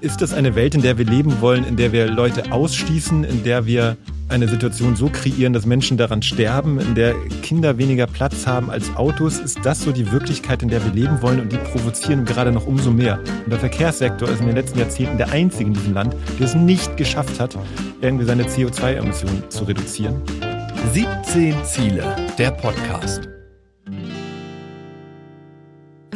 Ist das eine Welt, in der wir leben wollen, in der wir Leute ausschließen, in der wir eine Situation so kreieren, dass Menschen daran sterben, in der Kinder weniger Platz haben als Autos? Ist das so die Wirklichkeit, in der wir leben wollen? Und die provozieren gerade noch umso mehr. Und der Verkehrssektor ist in den letzten Jahrzehnten der einzige in diesem Land, der es nicht geschafft hat, irgendwie seine CO2-Emissionen zu reduzieren. 17 Ziele, der Podcast.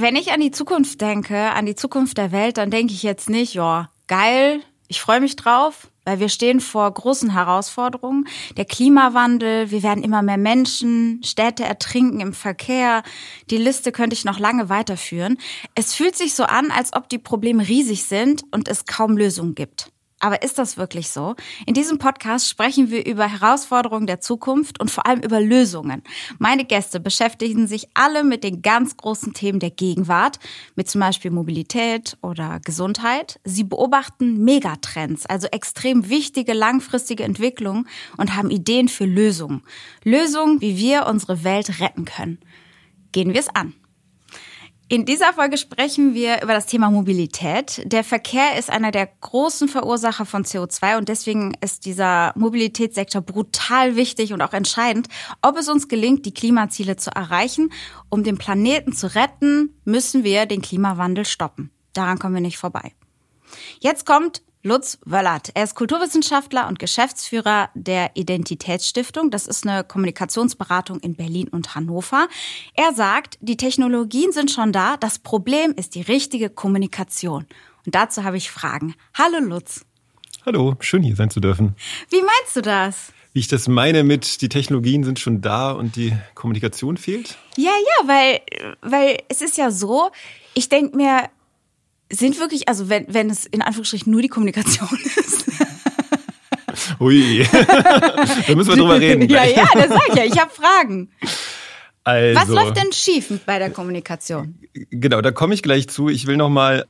Wenn ich an die Zukunft denke, an die Zukunft der Welt, dann denke ich jetzt nicht, ja, geil, ich freue mich drauf, weil wir stehen vor großen Herausforderungen. Der Klimawandel, wir werden immer mehr Menschen, Städte ertrinken im Verkehr. Die Liste könnte ich noch lange weiterführen. Es fühlt sich so an, als ob die Probleme riesig sind und es kaum Lösungen gibt. Aber ist das wirklich so? In diesem Podcast sprechen wir über Herausforderungen der Zukunft und vor allem über Lösungen. Meine Gäste beschäftigen sich alle mit den ganz großen Themen der Gegenwart, mit zum Beispiel Mobilität oder Gesundheit. Sie beobachten Megatrends, also extrem wichtige langfristige Entwicklungen und haben Ideen für Lösungen. Lösungen, wie wir unsere Welt retten können. Gehen wir es an. In dieser Folge sprechen wir über das Thema Mobilität. Der Verkehr ist einer der großen Verursacher von CO2 und deswegen ist dieser Mobilitätssektor brutal wichtig und auch entscheidend. Ob es uns gelingt, die Klimaziele zu erreichen, um den Planeten zu retten, müssen wir den Klimawandel stoppen. Daran kommen wir nicht vorbei. Jetzt kommt Lutz Wöllert. Er ist Kulturwissenschaftler und Geschäftsführer der Identitätsstiftung. Das ist eine Kommunikationsberatung in Berlin und Hannover. Er sagt, die Technologien sind schon da. Das Problem ist die richtige Kommunikation. Und dazu habe ich Fragen. Hallo Lutz. Hallo, schön hier sein zu dürfen. Wie meinst du das? Wie ich das meine mit, die Technologien sind schon da und die Kommunikation fehlt? Ja, ja, weil, weil es ist ja so, ich denke mir, sind wirklich, also wenn, wenn es in Anführungsstrichen nur die Kommunikation ist. Ui, da müssen wir drüber reden. ja, ja, das sag ich ja. Ich habe Fragen. Also, Was läuft denn schief bei der Kommunikation? Genau, da komme ich gleich zu. Ich will noch mal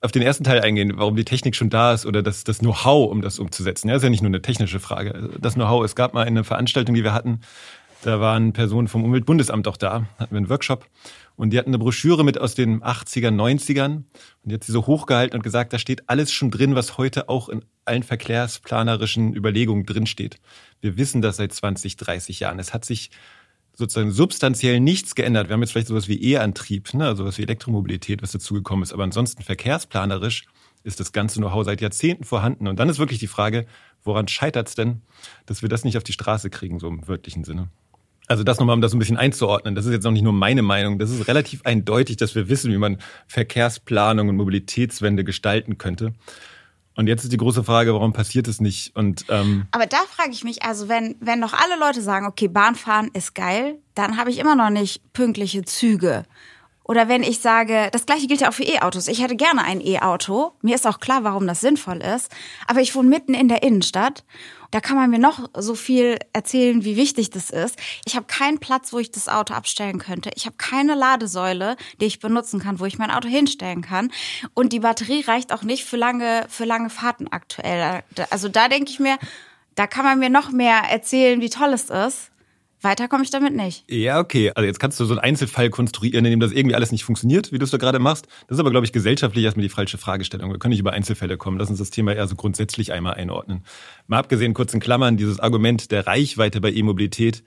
auf den ersten Teil eingehen, warum die Technik schon da ist oder das, das Know-how, um das umzusetzen. Ja, ist ja nicht nur eine technische Frage. Das Know-how, es gab mal eine Veranstaltung, die wir hatten, da waren Personen vom Umweltbundesamt auch da, hatten wir einen Workshop und die hatten eine Broschüre mit aus den 80ern, 90ern und die hat sie so hochgehalten und gesagt, da steht alles schon drin, was heute auch in allen verkehrsplanerischen Überlegungen drinsteht. Wir wissen das seit 20, 30 Jahren. Es hat sich sozusagen substanziell nichts geändert. Wir haben jetzt vielleicht sowas wie E-Antrieb, ne, also sowas wie Elektromobilität, was dazugekommen ist. Aber ansonsten verkehrsplanerisch ist das ganze Know-how seit Jahrzehnten vorhanden. Und dann ist wirklich die Frage, woran scheitert es denn, dass wir das nicht auf die Straße kriegen, so im wörtlichen Sinne? Also das nochmal, um das ein bisschen einzuordnen. Das ist jetzt noch nicht nur meine Meinung. Das ist relativ eindeutig, dass wir wissen, wie man Verkehrsplanung und Mobilitätswende gestalten könnte. Und jetzt ist die große Frage, warum passiert es nicht? Und ähm aber da frage ich mich, also wenn wenn doch alle Leute sagen, okay, Bahnfahren ist geil, dann habe ich immer noch nicht pünktliche Züge. Oder wenn ich sage, das gleiche gilt ja auch für E-Autos. Ich hätte gerne ein E-Auto. Mir ist auch klar, warum das sinnvoll ist. Aber ich wohne mitten in der Innenstadt da kann man mir noch so viel erzählen, wie wichtig das ist. Ich habe keinen Platz, wo ich das Auto abstellen könnte. Ich habe keine Ladesäule, die ich benutzen kann, wo ich mein Auto hinstellen kann. Und die Batterie reicht auch nicht für lange, für lange Fahrten aktuell. Also da denke ich mir, da kann man mir noch mehr erzählen, wie toll es ist. Weiter komme ich damit nicht. Ja, okay. Also jetzt kannst du so einen Einzelfall konstruieren, in dem das irgendwie alles nicht funktioniert, wie du es da gerade machst. Das ist aber, glaube ich, gesellschaftlich erstmal die falsche Fragestellung. Wir können nicht über Einzelfälle kommen. Lass uns das Thema eher so grundsätzlich einmal einordnen. Mal abgesehen, kurz in Klammern, dieses Argument der Reichweite bei E-Mobilität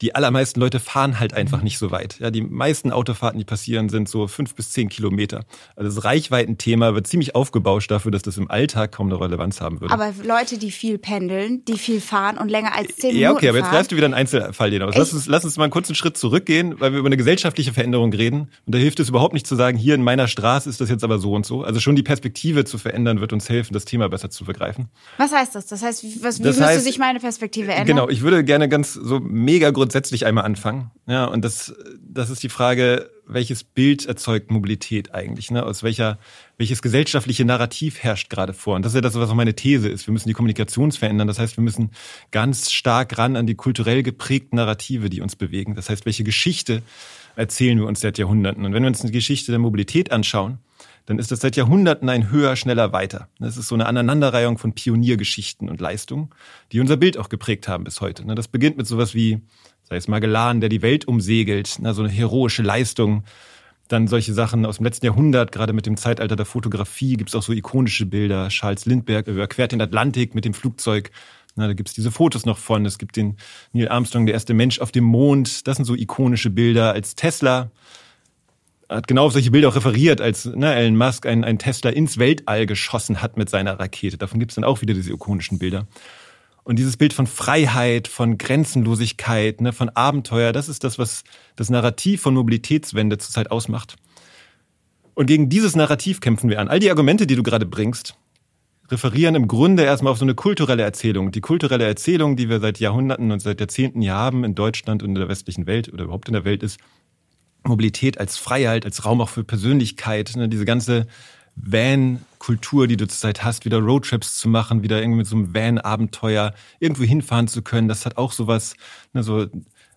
die allermeisten Leute fahren halt einfach mhm. nicht so weit. Ja, die meisten Autofahrten, die passieren, sind so fünf bis zehn Kilometer. Also das Reichweitenthema wird ziemlich aufgebauscht dafür, dass das im Alltag kaum eine Relevanz haben würde. Aber Leute, die viel pendeln, die viel fahren und länger als zehn Minuten Ja, okay, aber jetzt greifst du wieder einen Einzelfall hinaus. Lass uns, lass uns mal einen kurzen Schritt zurückgehen, weil wir über eine gesellschaftliche Veränderung reden. Und da hilft es überhaupt nicht zu sagen, hier in meiner Straße ist das jetzt aber so und so. Also schon die Perspektive zu verändern, wird uns helfen, das Thema besser zu begreifen. Was heißt das? Das heißt, was, wie das müsste heißt, sich meine Perspektive ändern? Genau, ich würde gerne ganz so mega grundsätzlich einmal anfangen. Ja, und das, das ist die Frage, welches Bild erzeugt Mobilität eigentlich? Ne? Aus welcher, welches gesellschaftliche Narrativ herrscht gerade vor? Und das ist ja das, was auch meine These ist. Wir müssen die Kommunikation verändern. Das heißt, wir müssen ganz stark ran an die kulturell geprägten Narrative, die uns bewegen. Das heißt, welche Geschichte erzählen wir uns seit Jahrhunderten? Und wenn wir uns die Geschichte der Mobilität anschauen, dann ist das seit Jahrhunderten ein höher, schneller, weiter. Das ist so eine Aneinanderreihung von Pioniergeschichten und Leistungen, die unser Bild auch geprägt haben bis heute. Ne? Das beginnt mit sowas wie sei es Magellan, der die Welt umsegelt, na, so eine heroische Leistung. Dann solche Sachen aus dem letzten Jahrhundert, gerade mit dem Zeitalter der Fotografie, gibt es auch so ikonische Bilder. Charles Lindbergh überquert den Atlantik mit dem Flugzeug. Na, da gibt es diese Fotos noch von. Es gibt den Neil Armstrong, der erste Mensch auf dem Mond. Das sind so ikonische Bilder. Als Tesla hat genau auf solche Bilder auch referiert, als ne, Elon Musk ein, ein Tesla ins Weltall geschossen hat mit seiner Rakete. Davon gibt es dann auch wieder diese ikonischen Bilder. Und dieses Bild von Freiheit, von Grenzenlosigkeit, ne, von Abenteuer, das ist das, was das Narrativ von Mobilitätswende zurzeit ausmacht. Und gegen dieses Narrativ kämpfen wir an. All die Argumente, die du gerade bringst, referieren im Grunde erstmal auf so eine kulturelle Erzählung. Die kulturelle Erzählung, die wir seit Jahrhunderten und seit Jahrzehnten hier haben in Deutschland und in der westlichen Welt oder überhaupt in der Welt ist, Mobilität als Freiheit, als Raum auch für Persönlichkeit, ne, diese ganze Van-Kultur, die du zurzeit hast, wieder Roadtrips zu machen, wieder irgendwie mit so einem Van-Abenteuer irgendwo hinfahren zu können, das hat auch sowas, ne, so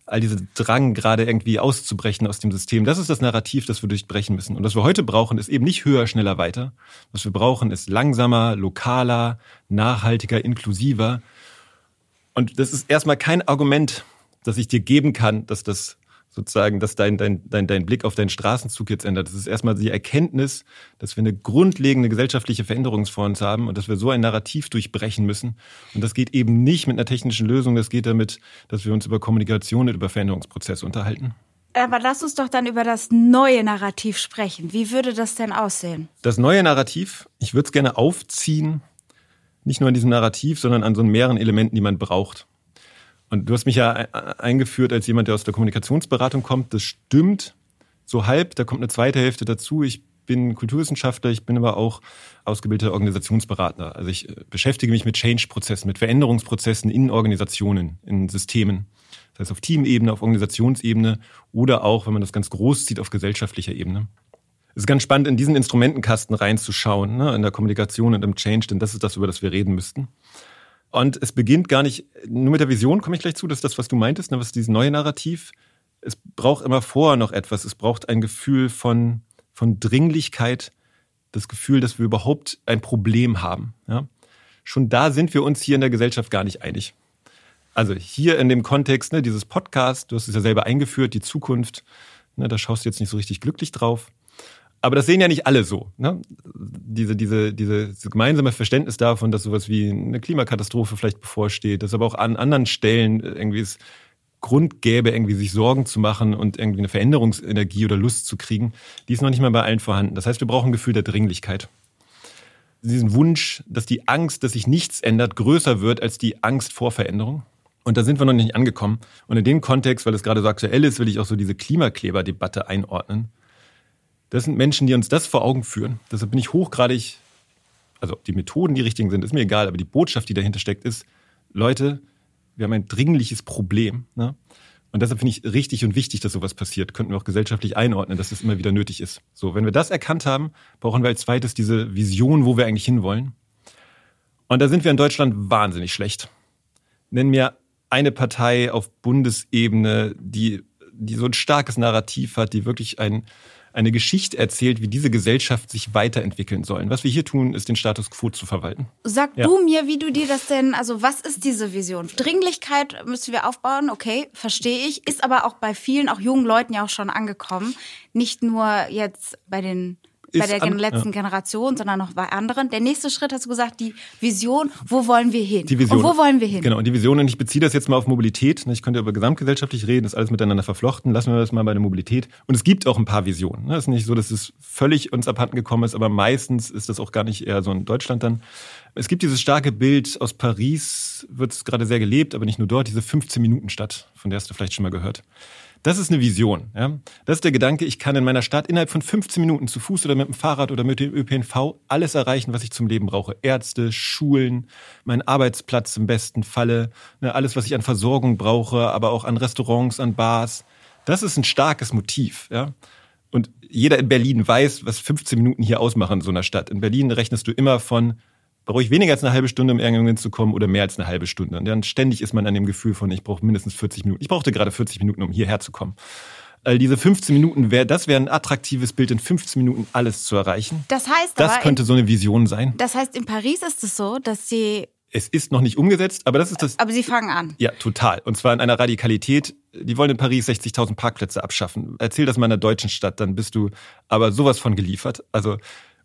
all diese Drang gerade irgendwie auszubrechen aus dem System. Das ist das Narrativ, das wir durchbrechen müssen. Und was wir heute brauchen, ist eben nicht höher, schneller, weiter. Was wir brauchen, ist langsamer, lokaler, nachhaltiger, inklusiver. Und das ist erstmal kein Argument, das ich dir geben kann, dass das sozusagen, dass dein, dein, dein, dein Blick auf deinen Straßenzug jetzt ändert. Das ist erstmal die Erkenntnis, dass wir eine grundlegende gesellschaftliche Veränderung vor uns haben und dass wir so ein Narrativ durchbrechen müssen. Und das geht eben nicht mit einer technischen Lösung, das geht damit, dass wir uns über Kommunikation und über Veränderungsprozesse unterhalten. Aber lass uns doch dann über das neue Narrativ sprechen. Wie würde das denn aussehen? Das neue Narrativ, ich würde es gerne aufziehen, nicht nur an diesem Narrativ, sondern an so mehreren Elementen, die man braucht. Und du hast mich ja eingeführt als jemand, der aus der Kommunikationsberatung kommt. Das stimmt so halb. Da kommt eine zweite Hälfte dazu. Ich bin Kulturwissenschaftler, ich bin aber auch ausgebildeter Organisationsberater. Also ich äh, beschäftige mich mit Change-Prozessen, mit Veränderungsprozessen in Organisationen, in Systemen. Das heißt auf Teamebene, auf Organisationsebene oder auch, wenn man das ganz groß sieht, auf gesellschaftlicher Ebene. Es ist ganz spannend, in diesen Instrumentenkasten reinzuschauen, ne, in der Kommunikation und im Change, denn das ist das, über das wir reden müssten. Und es beginnt gar nicht, nur mit der Vision komme ich gleich zu, das ist das, was du meintest, ne, was dieses neue Narrativ. Es braucht immer vorher noch etwas. Es braucht ein Gefühl von, von Dringlichkeit, das Gefühl, dass wir überhaupt ein Problem haben. Ja? Schon da sind wir uns hier in der Gesellschaft gar nicht einig. Also hier in dem Kontext, ne, dieses Podcast, du hast es ja selber eingeführt, die Zukunft, ne, da schaust du jetzt nicht so richtig glücklich drauf. Aber das sehen ja nicht alle so. Ne? Diese, diese, diese gemeinsame Verständnis davon, dass sowas wie eine Klimakatastrophe vielleicht bevorsteht, dass aber auch an anderen Stellen irgendwie es Grund gäbe, irgendwie sich Sorgen zu machen und irgendwie eine Veränderungsenergie oder Lust zu kriegen, die ist noch nicht mal bei allen vorhanden. Das heißt, wir brauchen ein Gefühl der Dringlichkeit. Diesen Wunsch, dass die Angst, dass sich nichts ändert, größer wird als die Angst vor Veränderung. Und da sind wir noch nicht angekommen. Und in dem Kontext, weil es gerade so aktuell ist, will ich auch so diese Klimakleber-Debatte einordnen. Das sind Menschen, die uns das vor Augen führen. Deshalb bin ich hochgradig, also die Methoden die richtigen sind, ist mir egal, aber die Botschaft, die dahinter steckt, ist, Leute, wir haben ein dringliches Problem. Ne? Und deshalb finde ich richtig und wichtig, dass sowas passiert. Könnten wir auch gesellschaftlich einordnen, dass das immer wieder nötig ist. So, wenn wir das erkannt haben, brauchen wir als zweites diese Vision, wo wir eigentlich hinwollen. Und da sind wir in Deutschland wahnsinnig schlecht. Nenn mir eine Partei auf Bundesebene, die, die so ein starkes Narrativ hat, die wirklich ein, eine Geschichte erzählt, wie diese Gesellschaft sich weiterentwickeln soll. Was wir hier tun, ist den Status quo zu verwalten. Sag ja. du mir, wie du dir das denn, also was ist diese Vision? Dringlichkeit müssen wir aufbauen, okay, verstehe ich, ist aber auch bei vielen, auch jungen Leuten ja auch schon angekommen. Nicht nur jetzt bei den bei der an, letzten ja. Generation, sondern noch bei anderen. Der nächste Schritt hast du gesagt, die Vision, wo wollen wir hin? Die Vision. Und wo wollen wir hin? Genau, und die Vision, und ich beziehe das jetzt mal auf Mobilität. Ich könnte über gesamtgesellschaftlich reden, ist alles miteinander verflochten. Lassen wir das mal bei der Mobilität. Und es gibt auch ein paar Visionen. Es ist nicht so, dass es völlig uns abhanden gekommen ist, aber meistens ist das auch gar nicht eher so in Deutschland dann. Es gibt dieses starke Bild aus Paris, wird es gerade sehr gelebt, aber nicht nur dort, diese 15-Minuten-Stadt, von der hast du vielleicht schon mal gehört. Das ist eine Vision. Ja? Das ist der Gedanke, ich kann in meiner Stadt innerhalb von 15 Minuten zu Fuß oder mit dem Fahrrad oder mit dem ÖPNV alles erreichen, was ich zum Leben brauche. Ärzte, Schulen, meinen Arbeitsplatz im besten Falle, ne, alles, was ich an Versorgung brauche, aber auch an Restaurants, an Bars. Das ist ein starkes Motiv. Ja? Und jeder in Berlin weiß, was 15 Minuten hier ausmachen in so einer Stadt. In Berlin rechnest du immer von brauche ich weniger als eine halbe Stunde, um irgendwo hinzukommen oder mehr als eine halbe Stunde. Und dann ständig ist man an dem Gefühl von, ich brauche mindestens 40 Minuten. Ich brauchte gerade 40 Minuten, um hierher zu kommen. All diese 15 Minuten, wär, das wäre ein attraktives Bild, in 15 Minuten alles zu erreichen. Das heißt, das könnte in, so eine Vision sein. Das heißt, in Paris ist es so, dass sie es ist noch nicht umgesetzt, aber das ist das. Aber sie fangen an. Ja, total. Und zwar in einer Radikalität. Die wollen in Paris 60.000 Parkplätze abschaffen. Erzähl das mal in einer deutschen Stadt, dann bist du aber sowas von geliefert. Also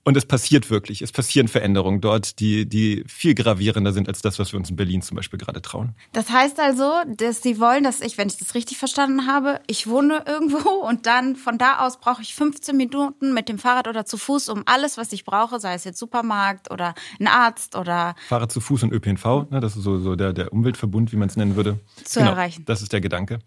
und es passiert wirklich. Es passieren Veränderungen dort, die, die viel gravierender sind als das, was wir uns in Berlin zum Beispiel gerade trauen. Das heißt also, dass sie wollen, dass ich, wenn ich das richtig verstanden habe, ich wohne irgendwo und dann von da aus brauche ich 15 Minuten mit dem Fahrrad oder zu Fuß, um alles, was ich brauche, sei es jetzt Supermarkt oder ein Arzt oder. Fahrrad zu Fuß und ÖPNV, ne, das ist so, so der, der Umweltverbund, wie man es nennen würde. Zu genau, erreichen. Das ist der Gedanke.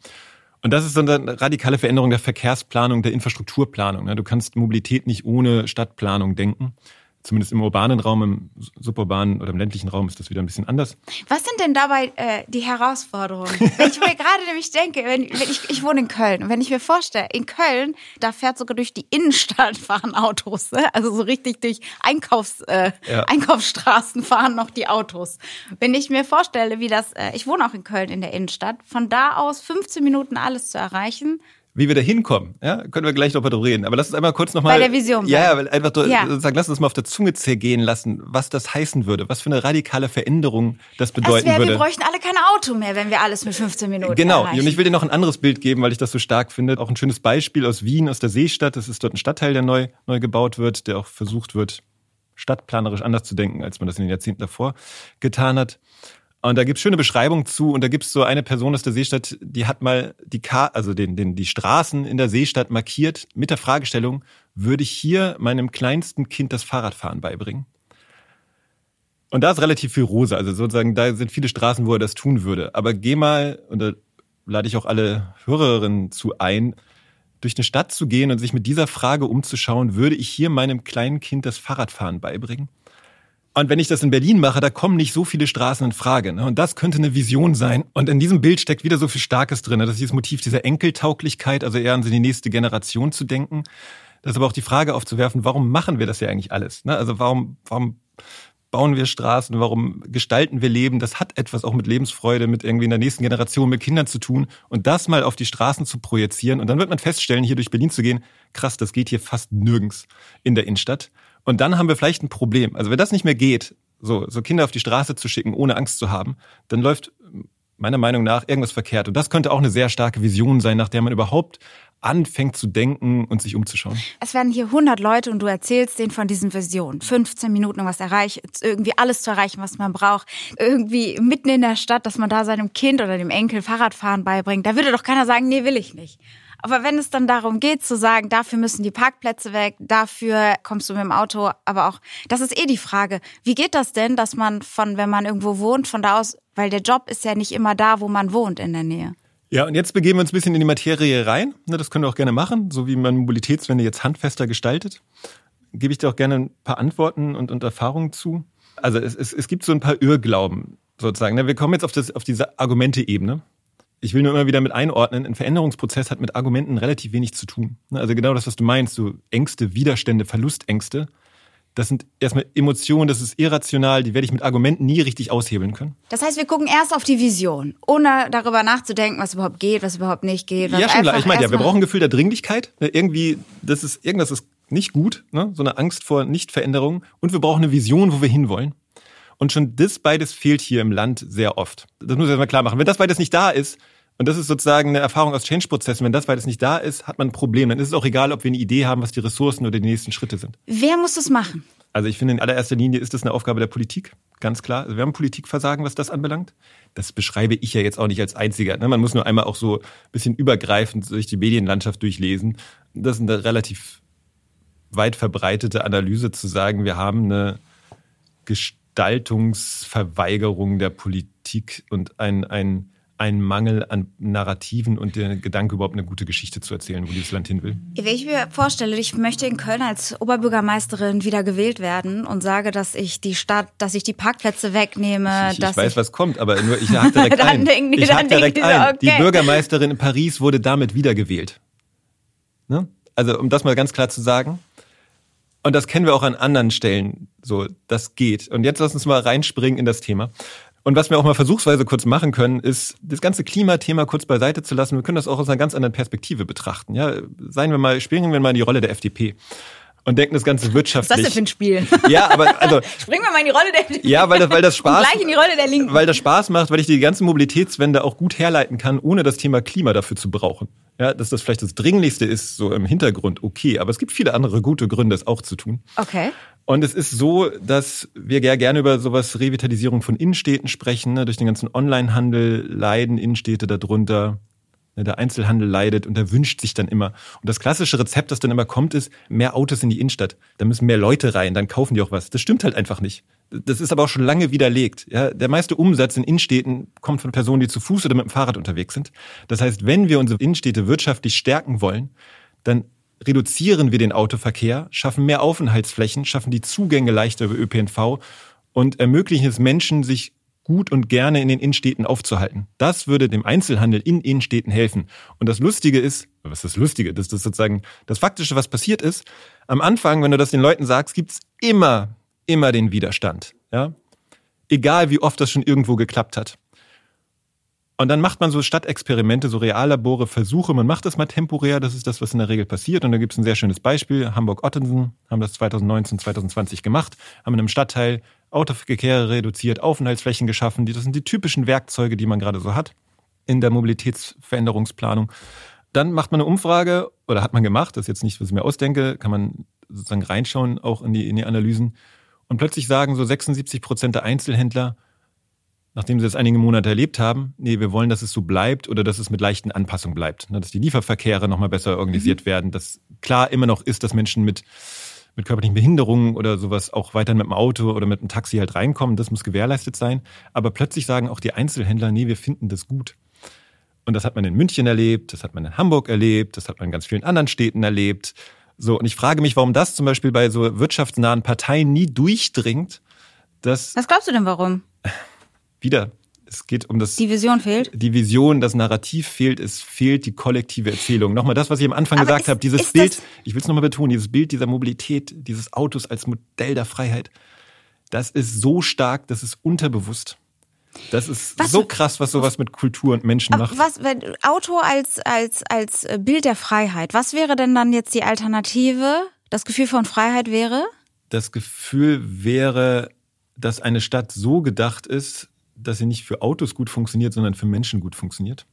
Und das ist so eine radikale Veränderung der Verkehrsplanung, der Infrastrukturplanung. Du kannst Mobilität nicht ohne Stadtplanung denken zumindest im urbanen Raum, im suburbanen oder im ländlichen Raum ist das wieder ein bisschen anders. Was sind denn dabei äh, die Herausforderungen? wenn ich mir gerade nämlich denke, wenn, wenn ich, ich wohne in Köln und wenn ich mir vorstelle, in Köln, da fährt sogar durch die Innenstadt fahren Autos, ne? also so richtig durch Einkaufs, äh, ja. Einkaufsstraßen fahren noch die Autos. Wenn ich mir vorstelle, wie das, äh, ich wohne auch in Köln in der Innenstadt, von da aus 15 Minuten alles zu erreichen, wie wir da hinkommen, ja, können wir gleich noch mal drüber reden. Aber lass uns einmal kurz nochmal. Bei der Vision. Ja, weil einfach ja. sozusagen, lass uns mal auf der Zunge zergehen lassen, was das heißen würde, was für eine radikale Veränderung das bedeuten das wär, würde. Wir bräuchten alle kein Auto mehr, wenn wir alles mit 15 Minuten Genau. Erreichen. Und ich will dir noch ein anderes Bild geben, weil ich das so stark finde. Auch ein schönes Beispiel aus Wien, aus der Seestadt. Das ist dort ein Stadtteil, der neu, neu gebaut wird, der auch versucht wird, stadtplanerisch anders zu denken, als man das in den Jahrzehnten davor getan hat. Und da gibt's schöne Beschreibungen zu und da gibt's so eine Person aus der Seestadt, die hat mal die Kar also den, den, die Straßen in der Seestadt markiert mit der Fragestellung, würde ich hier meinem kleinsten Kind das Fahrradfahren beibringen? Und da ist relativ viel rosa, also sozusagen, da sind viele Straßen, wo er das tun würde. Aber geh mal, und da lade ich auch alle Hörerinnen zu ein, durch eine Stadt zu gehen und sich mit dieser Frage umzuschauen, würde ich hier meinem kleinen Kind das Fahrradfahren beibringen? Und wenn ich das in Berlin mache, da kommen nicht so viele Straßen in Frage. Ne? Und das könnte eine Vision sein. Und in diesem Bild steckt wieder so viel Starkes drin. Ne? Das ist dieses Motiv dieser Enkeltauglichkeit, also eher an die nächste Generation zu denken. Das ist aber auch die Frage aufzuwerfen, warum machen wir das ja eigentlich alles? Ne? Also warum, warum bauen wir Straßen, warum gestalten wir Leben? Das hat etwas auch mit Lebensfreude, mit irgendwie in der nächsten Generation, mit Kindern zu tun. Und das mal auf die Straßen zu projizieren. Und dann wird man feststellen, hier durch Berlin zu gehen, krass, das geht hier fast nirgends in der Innenstadt. Und dann haben wir vielleicht ein Problem. Also wenn das nicht mehr geht, so, so Kinder auf die Straße zu schicken, ohne Angst zu haben, dann läuft meiner Meinung nach irgendwas verkehrt. Und das könnte auch eine sehr starke Vision sein, nach der man überhaupt anfängt zu denken und sich umzuschauen. Es werden hier 100 Leute und du erzählst denen von diesen Visionen. 15 Minuten, um was erreichen, irgendwie alles zu erreichen, was man braucht. Irgendwie mitten in der Stadt, dass man da seinem Kind oder dem Enkel Fahrradfahren beibringt. Da würde doch keiner sagen, nee, will ich nicht. Aber wenn es dann darum geht zu sagen, dafür müssen die Parkplätze weg, dafür kommst du mit dem Auto, aber auch, das ist eh die Frage, wie geht das denn, dass man von, wenn man irgendwo wohnt, von da aus, weil der Job ist ja nicht immer da, wo man wohnt in der Nähe. Ja, und jetzt begeben wir uns ein bisschen in die Materie rein. Das können wir auch gerne machen, so wie man Mobilitätswende jetzt handfester gestaltet. Gebe ich dir auch gerne ein paar Antworten und, und Erfahrungen zu. Also es, es, es gibt so ein paar Irrglauben sozusagen. Wir kommen jetzt auf, das, auf diese Argumente-Ebene ich will nur immer wieder mit einordnen, ein Veränderungsprozess hat mit Argumenten relativ wenig zu tun. Ne, also genau das, was du meinst, so Ängste, Widerstände, Verlustängste, das sind erstmal Emotionen, das ist irrational, die werde ich mit Argumenten nie richtig aushebeln können. Das heißt, wir gucken erst auf die Vision, ohne darüber nachzudenken, was überhaupt geht, was überhaupt nicht geht. ja, schon klar. Ich meine, ja, wir brauchen ein Gefühl der Dringlichkeit. Ne, irgendwie, das ist, irgendwas ist nicht gut, ne? so eine Angst vor Nichtveränderung. Und wir brauchen eine Vision, wo wir hinwollen. Und schon das beides fehlt hier im Land sehr oft. Das muss ich erstmal klar machen. Wenn das beides nicht da ist, und das ist sozusagen eine Erfahrung aus Change-Prozessen. Wenn das beides nicht da ist, hat man ein Problem. Dann ist es auch egal, ob wir eine Idee haben, was die Ressourcen oder die nächsten Schritte sind. Wer muss das machen? Also ich finde, in allererster Linie ist das eine Aufgabe der Politik, ganz klar. Also wir haben Politikversagen, was das anbelangt. Das beschreibe ich ja jetzt auch nicht als einziger. Ne? Man muss nur einmal auch so ein bisschen übergreifend durch die Medienlandschaft durchlesen. Das ist eine relativ weit verbreitete Analyse zu sagen, wir haben eine Gestaltungsverweigerung der Politik und ein, ein ein Mangel an Narrativen und der Gedanke, überhaupt eine gute Geschichte zu erzählen, wo dieses Land hin will? Wenn ich mir vorstelle, ich möchte in Köln als Oberbürgermeisterin wieder gewählt werden und sage, dass ich die Stadt, dass ich die Parkplätze wegnehme. Ich, ich weiß, ich was kommt, aber nur ich hake direkt ein. Die, ich hake direkt die ein. Okay. Die Bürgermeisterin in Paris wurde damit wiedergewählt. Ne? Also um das mal ganz klar zu sagen. Und das kennen wir auch an anderen Stellen. So, das geht. Und jetzt lass uns mal reinspringen in das Thema. Und was wir auch mal versuchsweise kurz machen können, ist, das ganze Klimathema kurz beiseite zu lassen. Wir können das auch aus einer ganz anderen Perspektive betrachten. Ja, seien wir mal, spielen wir mal die Rolle der FDP. und denken das Ganze wirtschaftlich. Was ist das denn für ein Spiel? Ja, aber also. Springen wir mal in die Rolle der Ja, weil das, weil das Spaß. gleich in die Rolle der Linken. Weil das Spaß macht, weil ich die ganze Mobilitätswende auch gut herleiten kann, ohne das Thema Klima dafür zu brauchen. Ja, dass das vielleicht das Dringlichste ist, so im Hintergrund, okay. Aber es gibt viele andere gute Gründe, es auch zu tun. Okay. Und es ist so, dass wir gerne über sowas Revitalisierung von Innenstädten sprechen. Ne? Durch den ganzen Onlinehandel leiden Innenstädte darunter. Ne? Der Einzelhandel leidet und der wünscht sich dann immer. Und das klassische Rezept, das dann immer kommt, ist mehr Autos in die Innenstadt. Da müssen mehr Leute rein, dann kaufen die auch was. Das stimmt halt einfach nicht. Das ist aber auch schon lange widerlegt. Ja, der meiste Umsatz in Innenstädten kommt von Personen, die zu Fuß oder mit dem Fahrrad unterwegs sind. Das heißt, wenn wir unsere Innenstädte wirtschaftlich stärken wollen, dann reduzieren wir den Autoverkehr, schaffen mehr Aufenthaltsflächen, schaffen die Zugänge leichter über ÖPNV und ermöglichen es Menschen, sich gut und gerne in den Innenstädten aufzuhalten. Das würde dem Einzelhandel in Innenstädten helfen. Und das Lustige ist, was ist das Lustige? Das ist sozusagen das Faktische, was passiert ist. Am Anfang, wenn du das den Leuten sagst, gibt's immer, immer den Widerstand. Ja? Egal wie oft das schon irgendwo geklappt hat. Und dann macht man so Stadtexperimente, so Reallabore, Versuche. Man macht das mal temporär. Das ist das, was in der Regel passiert. Und da gibt es ein sehr schönes Beispiel. Hamburg-Ottensen haben das 2019, 2020 gemacht, haben in einem Stadtteil Autoverkehr reduziert, Aufenthaltsflächen geschaffen. Das sind die typischen Werkzeuge, die man gerade so hat in der Mobilitätsveränderungsplanung. Dann macht man eine Umfrage, oder hat man gemacht, das ist jetzt nicht, was ich mir ausdenke, kann man sozusagen reinschauen, auch in die, in die Analysen. Und plötzlich sagen so 76 Prozent der Einzelhändler, nachdem sie das einige Monate erlebt haben, nee, wir wollen, dass es so bleibt oder dass es mit leichten Anpassungen bleibt. Ne, dass die Lieferverkehre nochmal besser organisiert mhm. werden, dass klar immer noch ist, dass Menschen mit, mit körperlichen Behinderungen oder sowas auch weiterhin mit dem Auto oder mit dem Taxi halt reinkommen. Das muss gewährleistet sein. Aber plötzlich sagen auch die Einzelhändler, nee, wir finden das gut. Und das hat man in München erlebt, das hat man in Hamburg erlebt, das hat man in ganz vielen anderen Städten erlebt. So, und ich frage mich, warum das zum Beispiel bei so wirtschaftsnahen Parteien nie durchdringt. Dass Was glaubst du denn, warum? wieder, es geht um das. Die Vision fehlt? Die Vision, das Narrativ fehlt, es fehlt die kollektive Erzählung. Nochmal das, was ich am Anfang Aber gesagt ist, habe, dieses Bild, ich will es nochmal betonen, dieses Bild dieser Mobilität, dieses Autos als Modell der Freiheit, das ist so stark, das ist unterbewusst. Das ist was, so krass, was sowas mit Kultur und Menschen macht. Was, wenn Auto als, als, als Bild der Freiheit, was wäre denn dann jetzt die Alternative? Das Gefühl von Freiheit wäre? Das Gefühl wäre, dass eine Stadt so gedacht ist, dass sie nicht für Autos gut funktioniert, sondern für Menschen gut funktioniert.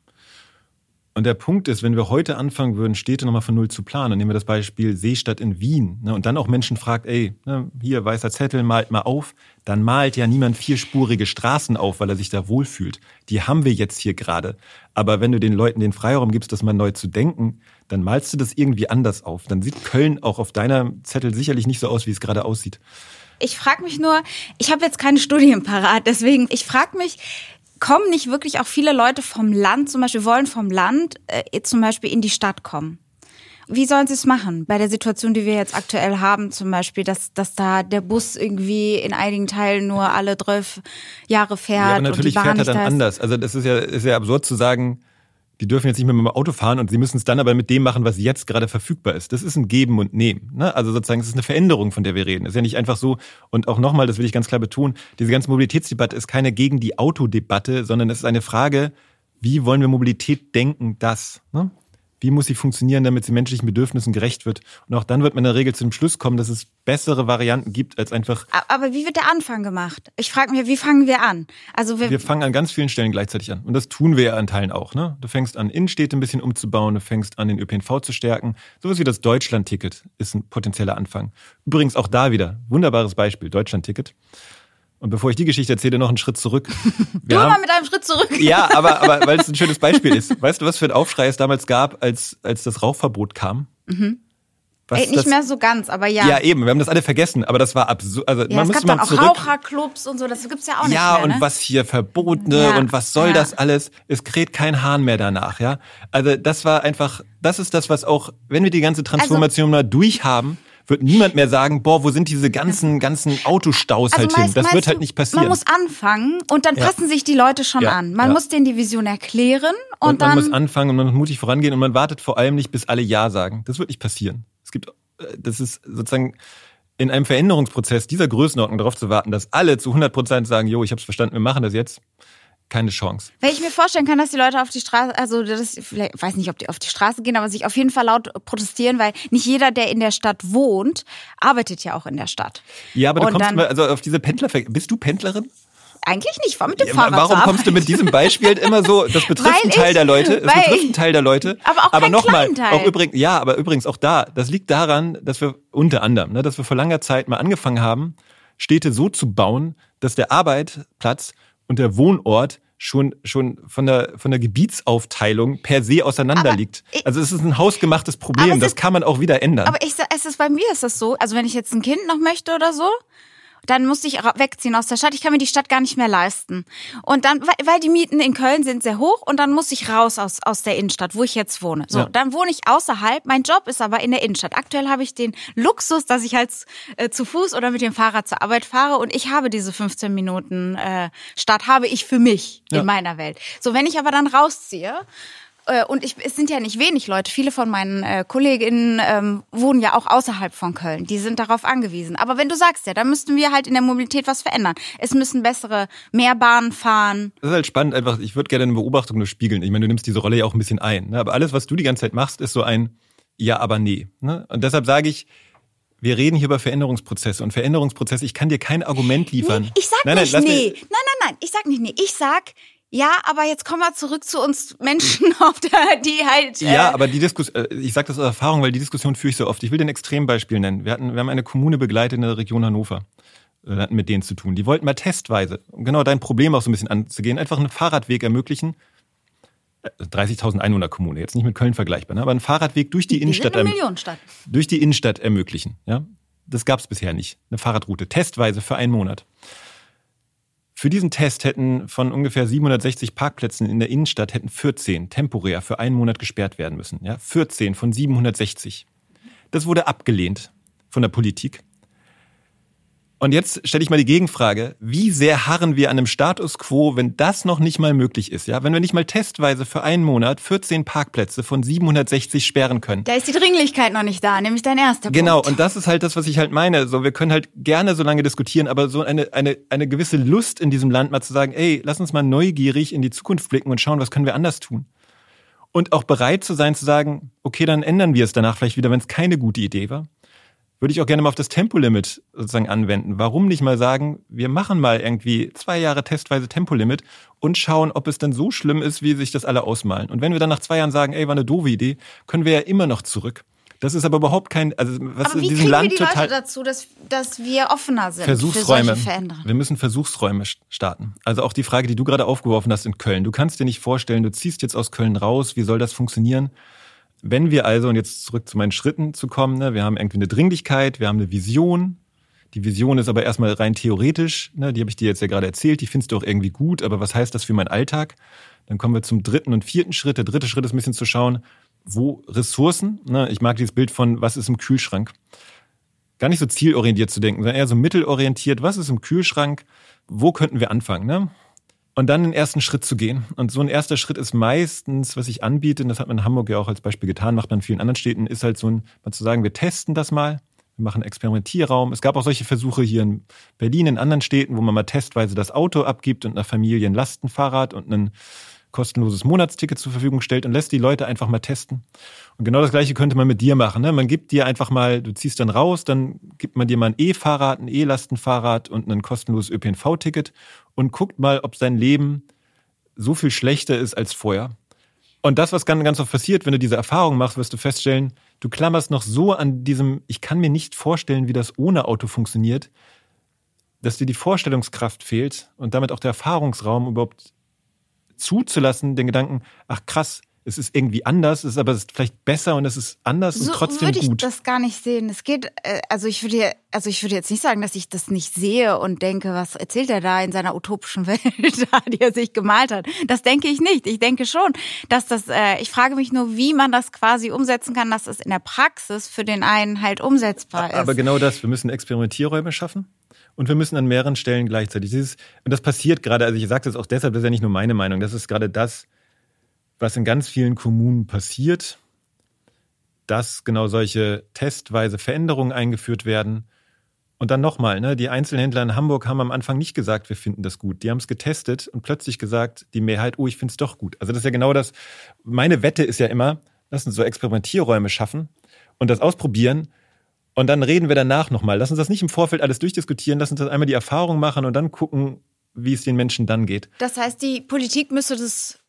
Und der Punkt ist, wenn wir heute anfangen würden, Städte nochmal von Null zu planen, nehmen wir das Beispiel Seestadt in Wien, ne, und dann auch Menschen fragt, ey, ne, hier weißer Zettel, malt mal auf, dann malt ja niemand vierspurige Straßen auf, weil er sich da wohlfühlt. Die haben wir jetzt hier gerade. Aber wenn du den Leuten den Freiraum gibst, das mal neu zu denken, dann malst du das irgendwie anders auf. Dann sieht Köln auch auf deiner Zettel sicherlich nicht so aus, wie es gerade aussieht. Ich frage mich nur, ich habe jetzt keine Studien parat, deswegen, ich frage mich, kommen nicht wirklich auch viele Leute vom Land, zum Beispiel wollen vom Land äh, zum Beispiel in die Stadt kommen? Wie sollen sie es machen bei der Situation, die wir jetzt aktuell haben, zum Beispiel, dass, dass da der Bus irgendwie in einigen Teilen nur alle zwölf Jahre fährt? Ja, aber natürlich und die Bahn fährt er dann anders. Also das ist ja, ist ja absurd zu sagen, die dürfen jetzt nicht mehr mit dem Auto fahren und sie müssen es dann aber mit dem machen, was jetzt gerade verfügbar ist. Das ist ein Geben und Nehmen. Ne? Also sozusagen, es ist eine Veränderung, von der wir reden. Es ist ja nicht einfach so, und auch nochmal, das will ich ganz klar betonen, diese ganze Mobilitätsdebatte ist keine gegen die Autodebatte, sondern es ist eine Frage, wie wollen wir Mobilität denken, das? Ne? Wie muss sie funktionieren, damit sie menschlichen Bedürfnissen gerecht wird? Und auch dann wird man in der Regel zu dem Schluss kommen, dass es bessere Varianten gibt als einfach. Aber wie wird der Anfang gemacht? Ich frage mich, wie fangen wir an? Also wir, wir fangen an ganz vielen Stellen gleichzeitig an. Und das tun wir ja an Teilen auch. Ne? Du fängst an, Innenstädte ein bisschen umzubauen, du fängst an, den ÖPNV zu stärken. Sowas wie das Deutschland-Ticket ist ein potenzieller Anfang. Übrigens auch da wieder, wunderbares Beispiel, Deutschland-Ticket. Und bevor ich die Geschichte erzähle, noch einen Schritt zurück. Wir du haben, mal mit einem Schritt zurück. Ja, aber, aber weil es ein schönes Beispiel ist. Weißt du, was für ein Aufschrei es damals gab, als, als das Rauchverbot kam? Mhm. Was Ey, nicht das, mehr so ganz, aber ja. Ja, eben, wir haben das alle vergessen, aber das war absurd. Also, ja, man es gab dann auch zurück. Raucherclubs und so, das gibt's ja auch nicht ja, mehr. Ja, und ne? was hier verbotene ja. und was soll ja. das alles? Es kräht kein Hahn mehr danach, ja. Also das war einfach, das ist das, was auch, wenn wir die ganze Transformation also, mal durchhaben, wird niemand mehr sagen, boah, wo sind diese ganzen, ganzen Autostaus also halt meinst, hin? Das wird halt nicht passieren. Man muss anfangen und dann ja. passen sich die Leute schon ja, an. Man ja. muss denen die Vision erklären und, und dann. Man muss anfangen und man muss mutig vorangehen und man wartet vor allem nicht, bis alle Ja sagen. Das wird nicht passieren. Es gibt, äh, das ist sozusagen, in einem Veränderungsprozess dieser Größenordnung darauf zu warten, dass alle zu 100 Prozent sagen, jo, ich habe es verstanden, wir machen das jetzt, keine Chance. Wenn ich mir vorstellen kann, dass die Leute auf die Straße, also das, vielleicht weiß nicht, ob die auf die Straße gehen, aber sich auf jeden Fall laut protestieren, weil nicht jeder, der in der Stadt wohnt, arbeitet ja auch in der Stadt. Ja, aber du Und kommst dann- mal, also auf diese Pendler, bist du Pendlerin? Eigentlich nicht, fahr mit dem Ja, Fahrrad warum kommst du mit diesem Beispiel immer so, das betrifft Weil einen Teil ich- der Leute, das betrifft einen Teil der Leute. Aber auch keinen nochmal, auch übrigens, ja, aber übrigens auch da, das liegt daran, dass wir unter anderem, ne, dass wir vor langer Zeit mal angefangen haben, Städte so zu bauen, dass der Arbeitsplatz und der Wohnort schon, schon von der, von der Gebietsaufteilung per se auseinander Aber liegt. Also es ist ein hausgemachtes Problem, das ist- kann man auch wieder ändern. Aber ich, es ist bei mir ist das so, also wenn ich jetzt ein Kind noch möchte oder so, dann muss ich wegziehen aus der Stadt. Ich kann mir die Stadt gar nicht mehr leisten. Und dann, weil, weil die Mieten in Köln sind sehr hoch und dann muss ich raus aus, aus der Innenstadt, wo ich jetzt wohne. So, Ja. dann wohne ich außerhalb. Mein Job ist aber in der Innenstadt. Aktuell habe ich den Luxus, dass ich halt äh, zu Fuß oder mit dem Fahrrad zur Arbeit fahre und ich habe diese 15 Minuten äh, Stadt, habe ich für mich Ja. in meiner Welt. So, wenn ich aber dann rausziehe, äh, und ich, es sind ja nicht wenig Leute. Viele von meinen äh, Kolleginnen ähm, wohnen ja auch außerhalb von Köln. Die sind darauf angewiesen. Aber wenn du sagst ja, dann müssten wir halt in der Mobilität was verändern. Es müssen bessere Mehrbahnen fahren. Das ist halt spannend, einfach, ich würde gerne eine Beobachtung nur spiegeln. Ich meine, du nimmst diese Rolle ja auch ein bisschen ein. Ne? Aber alles, was du die ganze Zeit machst, ist so ein Ja, aber nee. Ne? Und deshalb sage ich, wir reden hier über Veränderungsprozesse. Und Veränderungsprozesse, ich kann dir kein Argument liefern. Nee, ich sag nein, nein, nicht nee. Nein, nein, nein. Ich sag nicht nee. Ich sag ja, aber jetzt kommen wir zurück zu uns Menschen, auf der, die halt. Äh, Ja, aber die Diskussion, ich sage das aus Erfahrung, weil die Diskussion führe ich so oft. Ich will dir ein Extrembeispiel nennen. Wir, hatten, wir haben eine Kommune begleitet in der Region Hannover. Wir hatten mit denen zu tun. Die wollten mal testweise, um genau dein Problem auch so ein bisschen anzugehen, einfach einen Fahrradweg ermöglichen. Äh, 30.000 Einwohner Kommune, jetzt nicht mit Köln vergleichbar, ne? aber einen Fahrradweg durch die sind Innenstadt eine erm- Millionenstadt. durch die Innenstadt ermöglichen. Ja? Das gab es bisher nicht. Eine Fahrradroute, testweise für einen Monat. Für diesen Test hätten von ungefähr 760 Parkplätzen in der Innenstadt hätten 14 temporär für einen Monat gesperrt werden müssen. Ja? 14 von 760. Das wurde abgelehnt von der Politik. Und jetzt stelle ich mal die Gegenfrage, wie sehr harren wir an einem Status quo, wenn das noch nicht mal möglich ist, ja? Wenn wir nicht mal testweise für einen Monat 14 Parkplätze von 760 sperren können. Da ist die Dringlichkeit noch nicht da, nämlich dein erster Genau, Punkt. und das ist halt das, was ich halt meine. So, wir können halt gerne so lange diskutieren, aber so eine, eine, eine gewisse Lust in diesem Land mal zu sagen, ey, lass uns mal neugierig in die Zukunft blicken und schauen, was können wir anders tun. Und auch bereit zu sein, zu sagen, okay, dann ändern wir es danach vielleicht wieder, wenn es keine gute Idee war. Würde ich auch gerne mal auf das Tempolimit sozusagen anwenden. Warum nicht mal sagen, wir machen mal irgendwie zwei Jahre testweise Tempolimit und schauen, ob es dann so schlimm ist, wie sich das alle ausmalen. Und wenn wir dann nach zwei Jahren sagen, ey, war eine doofe Idee, können wir ja immer noch zurück. Das ist aber überhaupt kein, also was aber in wie diesem kriegen Land wir die total Leute dazu, dass, dass wir offener sind Versuchsräume. für solche Veränderungen? Wir müssen Versuchsräume st- starten. Also auch die Frage, die du gerade aufgeworfen hast in Köln. Du kannst dir nicht vorstellen, du ziehst jetzt aus Köln raus. Wie soll das funktionieren? Wenn wir also, und jetzt zurück zu meinen Schritten zu kommen, ne, wir haben irgendwie eine Dringlichkeit, wir haben eine Vision. Die Vision ist aber erstmal rein theoretisch, ne, die habe ich dir jetzt ja gerade erzählt, die findest du auch irgendwie gut, aber was heißt das für meinen Alltag? Dann kommen wir zum dritten und vierten Schritt. Der dritte Schritt ist ein bisschen zu schauen, wo Ressourcen, ne, ich mag dieses Bild von, was ist im Kühlschrank? Gar nicht so zielorientiert zu denken, sondern eher so mittelorientiert, was ist im Kühlschrank? Wo könnten wir anfangen? Ne? Und dann den ersten Schritt zu gehen. Und so ein erster Schritt ist meistens, was ich anbiete, und das hat man in Hamburg ja auch als Beispiel getan, macht man in vielen anderen Städten, ist halt so ein, mal zu sagen, wir testen das mal, wir machen einen Experimentierraum. Es gab auch solche Versuche hier in Berlin, in anderen Städten, wo man mal testweise das Auto abgibt und einer Familie ein Lastenfahrrad und ein kostenloses Monatsticket zur Verfügung stellt und lässt die Leute einfach mal testen. Und genau das Gleiche könnte man mit dir machen. Ne? Man gibt dir einfach mal, du ziehst dann raus, dann gibt man dir mal ein E-Fahrrad, ein E-Lastenfahrrad und ein kostenloses ÖPNV-Ticket und guckt mal, ob dein Leben so viel schlechter ist als vorher. Und das, was ganz, ganz oft passiert, wenn du diese Erfahrung machst, wirst du feststellen, du klammerst noch so an diesem, ich kann mir nicht vorstellen, wie das ohne Auto funktioniert, dass dir die Vorstellungskraft fehlt und damit auch der Erfahrungsraum überhaupt zuzulassen, den Gedanken, ach krass, es ist irgendwie anders, es ist aber es ist vielleicht besser und es ist anders so und trotzdem würde ich gut. das gar nicht sehen. Es geht, äh, also ich würde, also ich würde jetzt nicht sagen, dass ich das nicht sehe und denke, was erzählt er da in seiner utopischen Welt, da, die er sich gemalt hat. Das denke ich nicht. Ich denke schon, dass das. Äh, ich frage mich nur, wie man das quasi umsetzen kann, dass es in der Praxis für den einen halt umsetzbar ist. Aber genau das, wir müssen Experimentierräume schaffen und wir müssen an mehreren Stellen gleichzeitig. Dieses, und das passiert gerade, also ich sage das auch deshalb, das ist ja nicht nur meine Meinung, das ist gerade das, was in ganz vielen Kommunen passiert, dass genau solche testweise Veränderungen eingeführt werden Und dann nochmal, ne, die Einzelhändler in Hamburg haben am Anfang nicht gesagt, wir finden das gut. Die haben es getestet und plötzlich gesagt, die Mehrheit, oh, ich finde es doch gut. Also das ist ja genau das. Meine Wette ist ja immer, lass uns so Experimentierräume schaffen und das ausprobieren. Und dann reden wir danach nochmal. Lass uns das nicht im Vorfeld alles durchdiskutieren. Lass uns das einmal die Erfahrung machen und dann gucken, wie es den Menschen dann geht. Das heißt, die Politik müsste das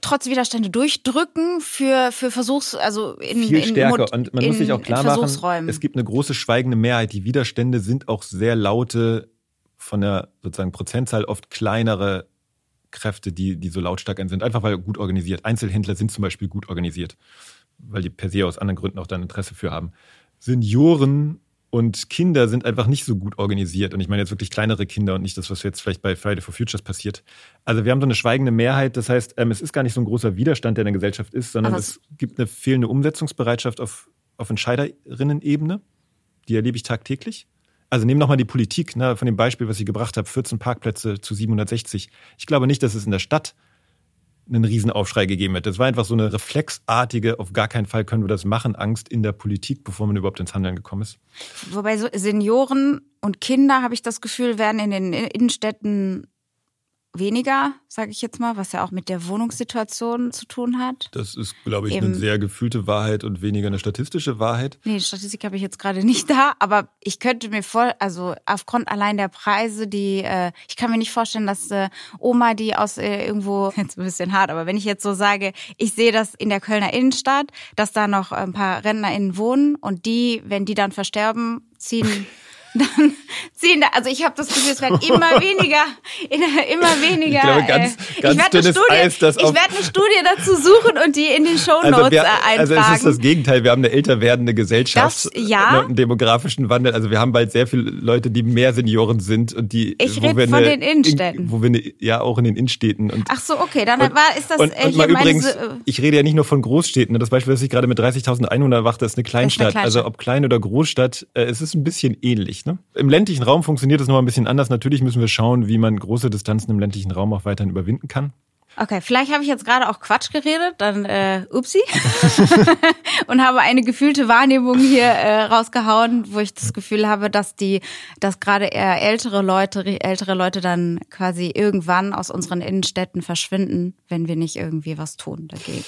trotz Widerstände durchdrücken für, für Versuchs, also in viel stärker. Mod, und man in, muss sich auch klar machen, es gibt eine große schweigende Mehrheit. Die Widerstände sind auch sehr laute, von der sozusagen Prozentzahl oft kleinere Kräfte, die, die so lautstark sind. Einfach weil gut organisiert. Einzelhändler sind zum Beispiel gut organisiert, weil die per se aus anderen Gründen auch da ein Interesse für haben. Senioren und Kinder sind einfach nicht so gut organisiert. Und ich meine jetzt wirklich kleinere Kinder und nicht das, was jetzt vielleicht bei Friday for Futures passiert. Also wir haben so eine schweigende Mehrheit. Das heißt, ähm, es ist gar nicht so ein großer Widerstand, der in der Gesellschaft ist, sondern Aber es gibt eine fehlende Umsetzungsbereitschaft auf, auf Entscheiderinnen-Ebene. Die erlebe ich tagtäglich. Also nehmen nochmal die Politik, ne, von dem Beispiel, was ich gebracht habe, 14 Parkplätze zu 760. Ich glaube nicht, dass es in der Stadt einen Riesenaufschrei gegeben hätte. Das war einfach so eine reflexartige, auf gar keinen Fall können wir das machen, Angst in der Politik, bevor man überhaupt ins Handeln gekommen ist. Wobei so Senioren und Kinder, habe ich das Gefühl, werden in den Innenstädten weniger, sage ich jetzt mal, was ja auch mit der Wohnungssituation zu tun hat. Das ist, glaube ich, Eben. eine sehr gefühlte Wahrheit und weniger eine statistische Wahrheit. Nee, die Statistik habe ich jetzt gerade nicht da, aber ich könnte mir voll, also aufgrund allein der Preise, die, äh, ich kann mir nicht vorstellen, dass äh, Oma, die aus äh, irgendwo, jetzt ein bisschen hart, aber wenn ich jetzt so sage, ich sehe das in der Kölner Innenstadt, dass da noch ein paar RentnerInnen wohnen und die, wenn die dann versterben, ziehen dann ziehen da, also ich habe das Gefühl, es werden immer weniger, immer weniger. Ich glaube, ganz, äh, ganz ich werde eine, dünnes Studie- Eis, das ich auf- werd eine Studie dazu suchen und die in den Shownotes Also, wir, äh, also eintragen. es ist das Gegenteil. Wir haben eine älter werdende Gesellschaft, Das- ja. ne, einen demografischen Wandel. Also wir haben bald sehr viele Leute, die mehr Senioren sind und die. Ich wo red wir von eine- den Innenstädten. Wo wir eine, ja auch in den Innenstädten und Ach so, okay, dann Und- war, ist das und, äh, und mal übrigens, äh, ich rede ja nicht nur von Großstädten. ne? Das Beispiel, das ich gerade mit 30.000 Einwohnern machte, ist eine Kleinstadt. Kleinstadt. Also ob klein oder Großstadt, äh, es ist ein bisschen ähnlich. Ne? Im ländlichen Raum funktioniert es noch mal ein bisschen anders. Natürlich müssen wir schauen, wie man große Distanzen im ländlichen Raum auch weiterhin überwinden kann. Okay, vielleicht habe ich jetzt gerade auch Quatsch geredet, dann äh, upsi. und habe eine gefühlte Wahrnehmung hier äh, rausgehauen, wo ich das Gefühl habe, dass die, dass gerade eher ältere Leute, ältere Leute dann quasi irgendwann aus unseren Innenstädten verschwinden, wenn wir nicht irgendwie was tun dagegen.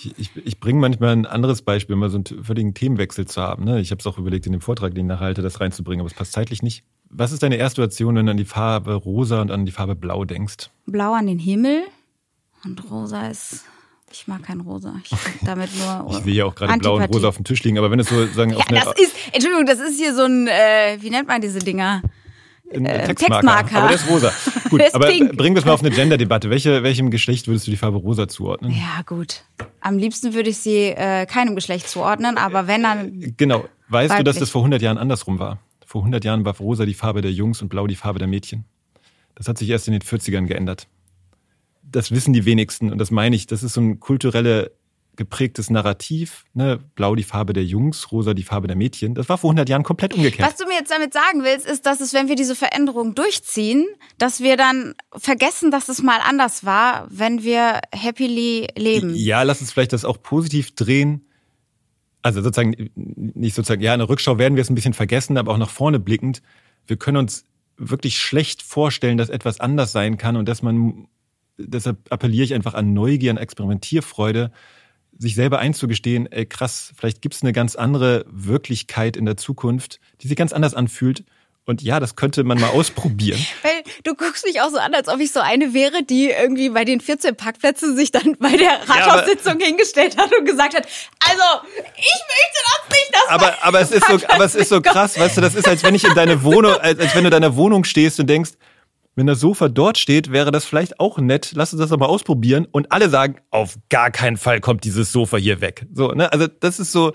Ich, ich, bringe manchmal ein anderes Beispiel, mal so einen völligen Themenwechsel zu haben. Ne? Ich habe es auch überlegt, in dem Vortrag, den ich nachher halte, das reinzubringen, aber es passt zeitlich nicht. Was ist deine erste Situation, wenn du an die Farbe rosa und an die Farbe blau denkst? Blau an den Himmel und rosa ist. Ich mag kein Rosa. Ich damit nur. Ich sehe ja auch gerade blau und rosa auf dem Tisch liegen, aber wenn es so sagen Ja, das ist, Entschuldigung, das ist hier so ein, äh, wie nennt man diese Dinger? Ein äh, Textmarker. Textmarker. Aber der ist rosa. Gut, ist aber pink. bringen wir es mal auf eine Gender-Debatte. Welche, welchem Geschlecht würdest du die Farbe rosa zuordnen? Ja, gut. Am liebsten würde ich sie äh, keinem Geschlecht zuordnen, aber wenn dann. Genau. Weißt du, dass Weiblich. das vor 100 Jahren andersrum war? Vor 100 Jahren war rosa die Farbe der Jungs und blau die Farbe der Mädchen. Das hat sich erst in den 40ern geändert. Das wissen die wenigsten und das meine ich, das ist so ein kulturelle geprägtes Narrativ. Ne? Blau die Farbe der Jungs, rosa die Farbe der Mädchen. Das war vor 100 Jahren komplett umgekehrt. Was du mir jetzt damit sagen willst, ist, dass es, wenn wir diese Veränderung durchziehen, dass wir dann vergessen, dass es mal anders war, wenn wir happily leben. Ja, lass uns vielleicht das auch positiv drehen. Also sozusagen, nicht sozusagen, ja, in der Rückschau werden wir es ein bisschen vergessen, aber auch nach vorne blickend. Wir können uns wirklich schlecht vorstellen, dass etwas anders sein kann und dass man, deshalb appelliere ich einfach an Neugier, an Experimentierfreude, sich selber einzugestehen, ey krass, vielleicht gibt's eine ganz andere Wirklichkeit in der Zukunft, die sich ganz anders anfühlt. Und ja, das könnte man mal ausprobieren. Weil du guckst mich auch so an, als ob ich so eine wäre, die irgendwie bei den 14 Parkplätzen sich dann bei der Rathaussitzung hingestellt hat und gesagt hat, also ich möchte das nicht, dass aber, aber es ist so, aber es ist so krass, weißt du, das ist, als wenn ich in deine Wohnung, als, als wenn du in deiner Wohnung stehst und denkst, wenn das Sofa dort steht, wäre das vielleicht auch nett. Lass uns das doch mal ausprobieren. Und alle sagen, auf gar keinen Fall kommt dieses Sofa hier weg. So, ne? Also das ist so.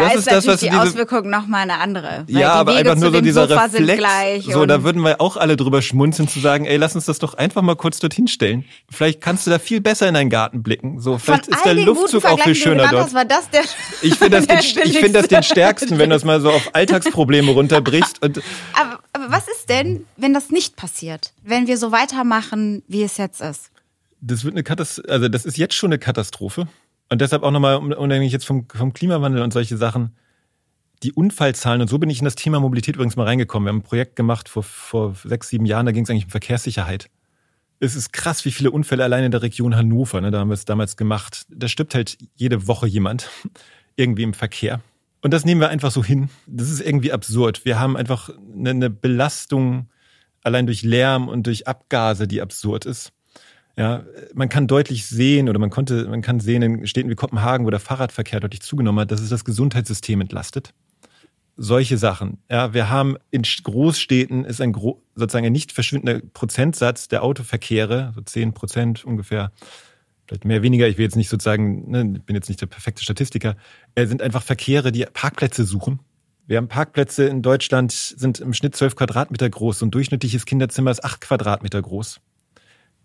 Da das ist, ist das, was die diese, Auswirkung nochmal eine andere. Ja, aber Wege einfach nur so dieser Sofa Reflex. So, da würden wir auch alle drüber schmunzeln zu sagen, ey, lass uns das doch einfach mal kurz dorthin stellen. Vielleicht kannst du da viel besser in deinen Garten blicken. So, vielleicht Von ist der Luftzug auch viel schöner dort. Hast, war das der Ich finde das, den, ich finde das den stärksten, wenn du es mal so auf Alltagsprobleme runterbrichst. Und Aber, aber was ist denn, wenn das nicht passiert? Wenn wir so weitermachen, wie es jetzt ist? das wird eine Katastrophe, also das ist jetzt schon eine Katastrophe. Und deshalb auch nochmal, unabhängig jetzt vom, vom Klimawandel und solche Sachen, die Unfallzahlen, und so bin ich in das Thema Mobilität übrigens mal reingekommen. Wir haben ein Projekt gemacht vor, vor sechs, sieben Jahren, da ging es eigentlich um Verkehrssicherheit. Es ist krass, wie viele Unfälle allein in der Region Hannover, ne, da haben wir es damals gemacht. Da stirbt halt jede Woche jemand irgendwie im Verkehr. Und das nehmen wir einfach so hin. Das ist irgendwie absurd. Wir haben einfach eine, eine Belastung allein durch Lärm und durch Abgase, die absurd ist. Ja, man kann deutlich sehen oder man konnte, man kann sehen in Städten wie Kopenhagen, wo der Fahrradverkehr deutlich zugenommen hat, dass es das Gesundheitssystem entlastet solche Sachen. Ja, wir haben in Großstädten ist ein sozusagen ein nicht verschwindender Prozentsatz der Autoverkehre, so zehn Prozent ungefähr, vielleicht mehr, weniger. Ich will jetzt nicht sozusagen, ne, bin jetzt nicht der perfekte Statistiker. Äh, sind einfach Verkehre, die Parkplätze suchen. Wir haben Parkplätze in Deutschland, sind im Schnitt zwölf Quadratmeter groß. So ein durchschnittliches Kinderzimmer ist acht Quadratmeter groß.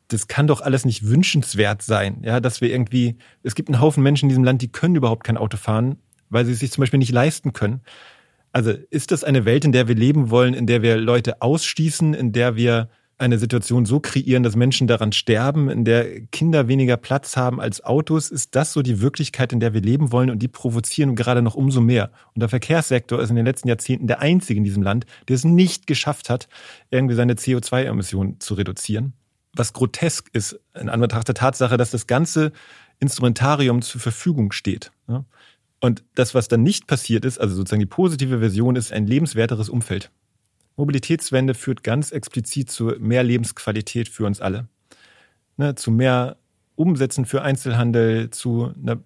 Das kann doch alles nicht wünschenswert sein, ja, dass wir irgendwie, es gibt einen Haufen Menschen in diesem Land, die können überhaupt kein Auto fahren, weil sie es sich zum Beispiel nicht leisten können. Also ist das eine Welt, in der wir leben wollen, in der wir Leute ausschließen, in der wir eine Situation so kreieren, dass Menschen daran sterben, in der Kinder weniger Platz haben als Autos? Ist das so die Wirklichkeit, in der wir leben wollen? Und die provozieren gerade noch umso mehr. Und der Verkehrssektor ist in den letzten Jahrzehnten der einzige in diesem Land, der es nicht geschafft hat, irgendwie seine CO2-Emissionen zu reduzieren. Was grotesk ist in Anbetracht der Tatsache, dass das ganze Instrumentarium zur Verfügung steht. Und das, was dann nicht passiert ist, also sozusagen die positive Version, ist ein lebenswerteres Umfeld. Mobilitätswende führt ganz explizit zu mehr Lebensqualität für uns alle. Ne, zu mehr Umsätzen für Einzelhandel, zu einer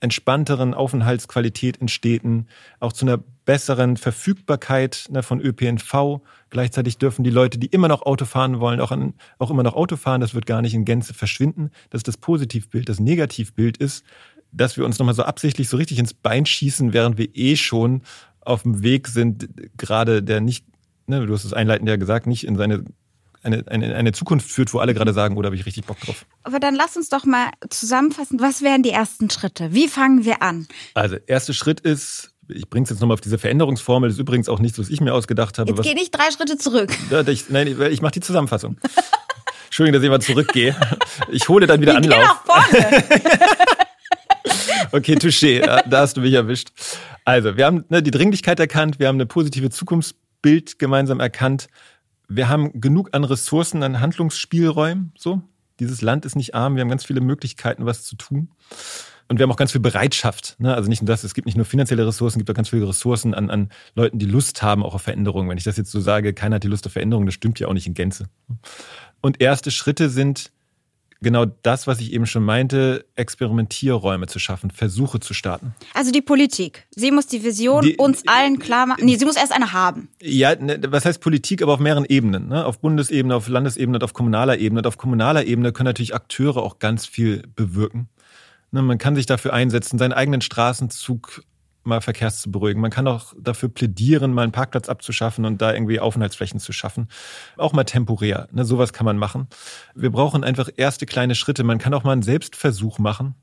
entspannteren Aufenthaltsqualität in Städten, auch zu einer besseren Verfügbarkeit ne, von ÖPNV. Gleichzeitig dürfen die Leute, die immer noch Auto fahren wollen, auch, an, auch immer noch Auto fahren. Das wird gar nicht in Gänze verschwinden. Das ist das Positivbild. Das Negativbild ist, dass wir uns nochmal so absichtlich so richtig ins Bein schießen, während wir eh schon auf dem Weg sind, gerade der nicht, ne, du hast es einleitend ja gesagt, nicht in seine eine, eine, eine Zukunft führt, wo alle gerade sagen, oh, da habe ich richtig Bock drauf. Aber dann lass uns doch mal zusammenfassen, was wären die ersten Schritte? Wie fangen wir an? Also, erster Schritt ist, ich bringe es jetzt nochmal auf diese Veränderungsformel, das ist übrigens auch nichts, was ich mir ausgedacht habe. Jetzt geh nicht drei Schritte zurück. Ich, nein, ich mache die Zusammenfassung. Entschuldigung, dass ich mal zurückgehe. Ich hole dann wieder ich Anlauf. Geh nach vorne. Okay, Touché, da hast du mich erwischt. Also, wir haben ne, die Dringlichkeit erkannt, wir haben eine positive Zukunftsbild gemeinsam erkannt. Wir haben genug an Ressourcen, an Handlungsspielräumen. So, dieses Land ist nicht arm, wir haben ganz viele Möglichkeiten, was zu tun. Und wir haben auch ganz viel Bereitschaft. Ne? Also nicht nur das, es gibt nicht nur finanzielle Ressourcen, es gibt auch ganz viele Ressourcen an, an Leuten, die Lust haben, auch auf Veränderungen. Wenn ich das jetzt so sage, keiner hat die Lust auf Veränderungen, das stimmt ja auch nicht in Gänze. Und erste Schritte sind genau das, was ich eben schon meinte, Experimentierräume zu schaffen, Versuche zu starten. Also die Politik. Sie muss die Vision die, uns allen klar machen. Nee, sie muss erst eine haben. Ja, ne, was heißt Politik, aber auf mehreren Ebenen. Ne? Auf Bundesebene, auf Landesebene und auf kommunaler Ebene. Und auf kommunaler Ebene können natürlich Akteure auch ganz viel bewirken. Ne, man kann sich dafür einsetzen, seinen eigenen Straßenzug mal Verkehrs zu beruhigen. Man kann auch dafür plädieren, mal einen Parkplatz abzuschaffen und da irgendwie Aufenthaltsflächen zu schaffen. Auch mal temporär. Ne, sowas kann man machen. Wir brauchen einfach erste kleine Schritte. Man kann auch mal einen Selbstversuch machen.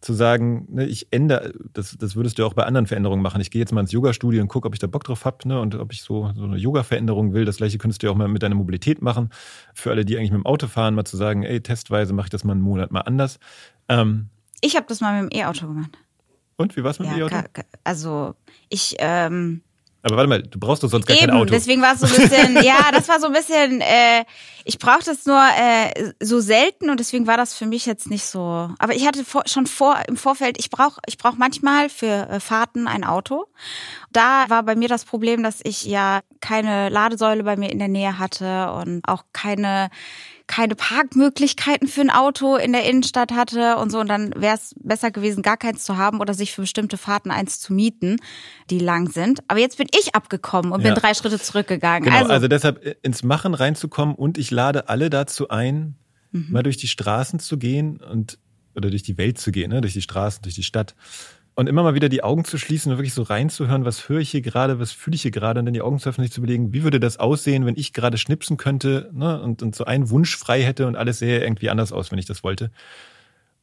Zu sagen, ne, ich ändere, das, das würdest du auch bei anderen Veränderungen machen. Ich gehe jetzt mal ins Yoga-Studio und gucke, ob ich da Bock drauf habe ne, und ob ich so, so eine Yoga-Veränderung will. Das gleiche könntest du ja auch mal mit deiner Mobilität machen. Für alle, die eigentlich mit dem Auto fahren, mal zu sagen, ey, testweise mache ich das mal einen Monat mal anders. Ähm, ich habe das mal mit dem E-Auto gemacht. Und wie war es mit ja, E-Auto? Also ich. Ähm, aber warte mal, du brauchst doch sonst gar Eben, kein Auto. Deswegen war es so ein bisschen, ja, das war so ein bisschen, äh, ich brauche das nur äh, so selten und deswegen war das für mich jetzt nicht so. Aber ich hatte vor, schon vor im Vorfeld, ich brauche ich brauch manchmal für äh, Fahrten ein Auto. Da war bei mir das Problem, dass ich ja keine Ladesäule bei mir in der Nähe hatte und auch keine keine Parkmöglichkeiten für ein Auto in der Innenstadt hatte und so. Und dann wäre es besser gewesen, gar keins zu haben oder sich für bestimmte Fahrten eins zu mieten, die lang sind. Aber jetzt bin ich abgekommen und ja. bin drei Schritte zurückgegangen. Genau, also, also deshalb äh, ins Machen reinzukommen und ich lade alle dazu ein, mhm. mal durch die Straßen zu gehen und oder durch die Welt zu gehen, ne? durch die Straßen, durch die Stadt und immer mal wieder die Augen zu schließen und wirklich so reinzuhören, was höre ich hier gerade, was fühle ich hier gerade und dann die Augen zu öffnen, sich zu überlegen, wie würde das aussehen, wenn ich gerade schnipsen könnte ne? und, und so einen Wunsch frei hätte und alles sähe irgendwie anders aus, wenn ich das wollte.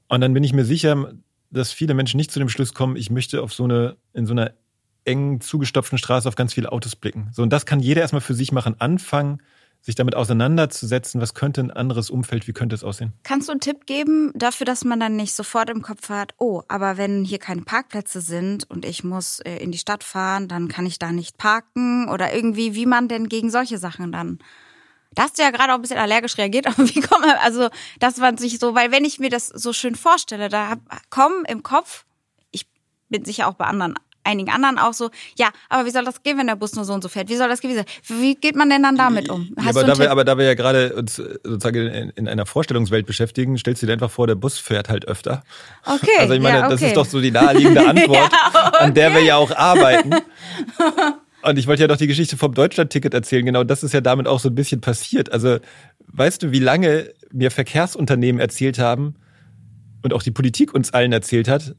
Und dann bin ich mir sicher, dass viele Menschen nicht zu dem Schluss kommen, ich möchte auf so eine, in so einer engen, zugestopften Straße auf ganz viele Autos blicken. So, und das kann jeder erstmal für sich machen. Anfangen, sich damit auseinanderzusetzen, was könnte ein anderes Umfeld, wie könnte es aussehen? Kannst du einen Tipp geben dafür, dass man dann nicht sofort im Kopf hat, oh, aber wenn hier keine Parkplätze sind und ich muss äh, in die Stadt fahren, dann kann ich da nicht parken oder irgendwie, wie man denn gegen solche Sachen dann da hast du ja gerade auch ein bisschen allergisch reagiert, aber wie kommt man, also das war sich so, weil wenn ich mir das so schön vorstelle, da kommen im Kopf, ich bin sicher auch bei anderen einigen anderen auch so, ja, aber wie soll das gehen, wenn der Bus nur so und so fährt? Wie soll das gehen? Wie geht man denn dann damit um? Ja, aber, da wir, aber da wir ja gerade uns sozusagen in, in, einer Vorstellungswelt beschäftigen, stellst du dir einfach vor, der Bus fährt halt öfter. Okay. Also ich meine, ja, okay. das ist doch so die naheliegende Antwort, ja, okay. an der wir ja auch arbeiten. Und ich wollte ja noch die Geschichte vom Deutschlandticket erzählen. Genau das ist ja damit auch so ein bisschen passiert. Also weißt du, wie lange mir Verkehrsunternehmen erzählt haben und auch die Politik uns allen erzählt hat,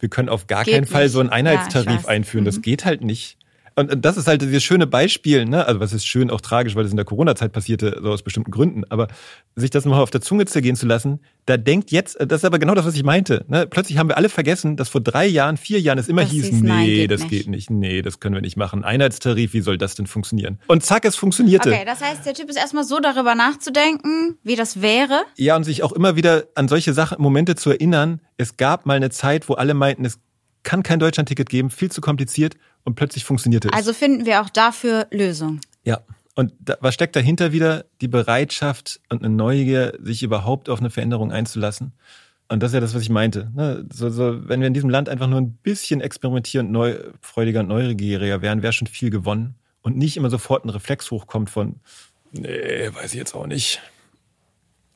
wir können auf gar geht keinen Fall so einen Einheitstarif ja, einführen. Das mhm. geht halt nicht. Und das ist halt dieses schöne Beispiel, ne? Also was ist schön, auch tragisch, weil das in der Corona-Zeit passierte, so aus bestimmten Gründen. Aber sich das mal auf der Zunge zergehen zu lassen, da denkt jetzt, das ist aber genau das, was ich meinte. Ne? Plötzlich haben wir alle vergessen, dass vor drei Jahren, vier Jahren es immer das hieß, nee, nein, geht das nicht. geht nicht, nee, das können wir nicht machen. Einheitstarif, wie soll das denn funktionieren? Und zack, es funktionierte. Okay, das heißt, der Typ ist erstmal so darüber nachzudenken, wie das wäre. Ja, und sich auch immer wieder an solche Sachen, Momente zu erinnern. Es gab mal eine Zeit, wo alle meinten, es kann kein Deutschlandticket geben, viel zu kompliziert und plötzlich funktionierte es. Also finden wir auch dafür Lösungen. Ja. Und da, was steckt dahinter wieder? Die Bereitschaft und eine Neugier, sich überhaupt auf eine Veränderung einzulassen. Und das ist ja das, was ich meinte. Ne? So, so, wenn wir in diesem Land einfach nur ein bisschen experimentierend, neu, freudiger und neugieriger wären, wäre schon viel gewonnen. Und nicht immer sofort ein Reflex hochkommt von, nee, weiß ich jetzt auch nicht.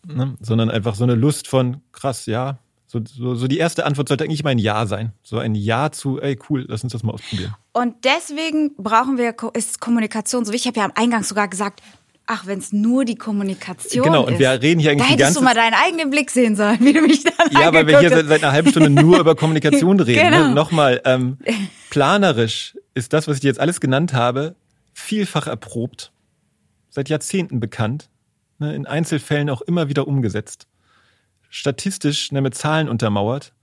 Ne? Sondern einfach so eine Lust von, krass, ja, so, so, so die erste Antwort sollte eigentlich mal ein Ja sein. So ein Ja zu, ey, cool, lass uns das mal ausprobieren. Und deswegen brauchen wir, ist Kommunikation so wichtig. Ich habe ja am Eingang sogar gesagt, Ach, wenn es nur die Kommunikation ist. Genau, und wir reden hier eigentlich da die ganze... du mal deinen eigenen Blick sehen sollen, wie du mich da Ja, weil wir hier seit, seit, einer halben Stunde nur über Kommunikation reden. Genau. Ne? Nochmal, ähm, planerisch ist das, was ich dir jetzt alles genannt habe, vielfach erprobt, seit Jahrzehnten bekannt, ne? in Einzelfällen auch immer wieder umgesetzt statistisch ne, mit Zahlen untermauert,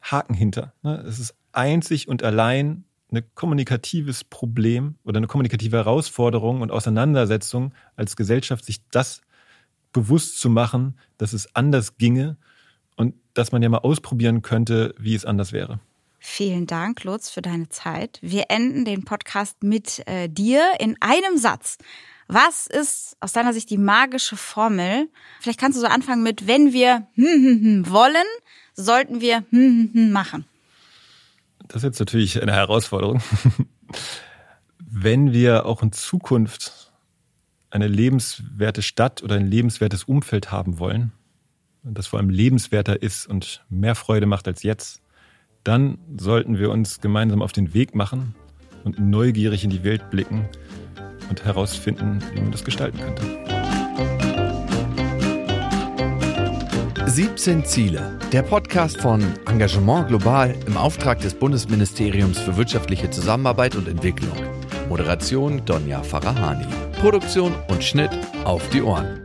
Haken hinter. Ne? Es ist einzig und allein ein kommunikatives Problem oder eine kommunikative Herausforderung und Auseinandersetzung als Gesellschaft, sich das bewusst zu machen, dass es anders ginge und dass man ja mal ausprobieren könnte, wie es anders wäre. Vielen Dank, Lutz, für deine Zeit. Wir enden den Podcast mit äh, dir in einem Satz. Was ist aus deiner Sicht die magische Formel? Vielleicht kannst du so anfangen mit, wenn wir hm, hm, hm, wollen, sollten wir machen. Das ist jetzt natürlich eine Herausforderung. wenn wir auch in Zukunft eine lebenswerte Stadt oder ein lebenswertes Umfeld haben wollen, das vor allem lebenswerter ist und mehr Freude macht als jetzt, dann sollten wir uns gemeinsam auf den Weg machen und neugierig in die Welt blicken und herausfinden, wie man das gestalten könnte. 17 Ziele. Der Podcast von Engagement Global im Auftrag des Bundesministeriums für wirtschaftliche Zusammenarbeit und Entwicklung. Moderation Donja Farahani. Produktion und Schnitt auf die Ohren.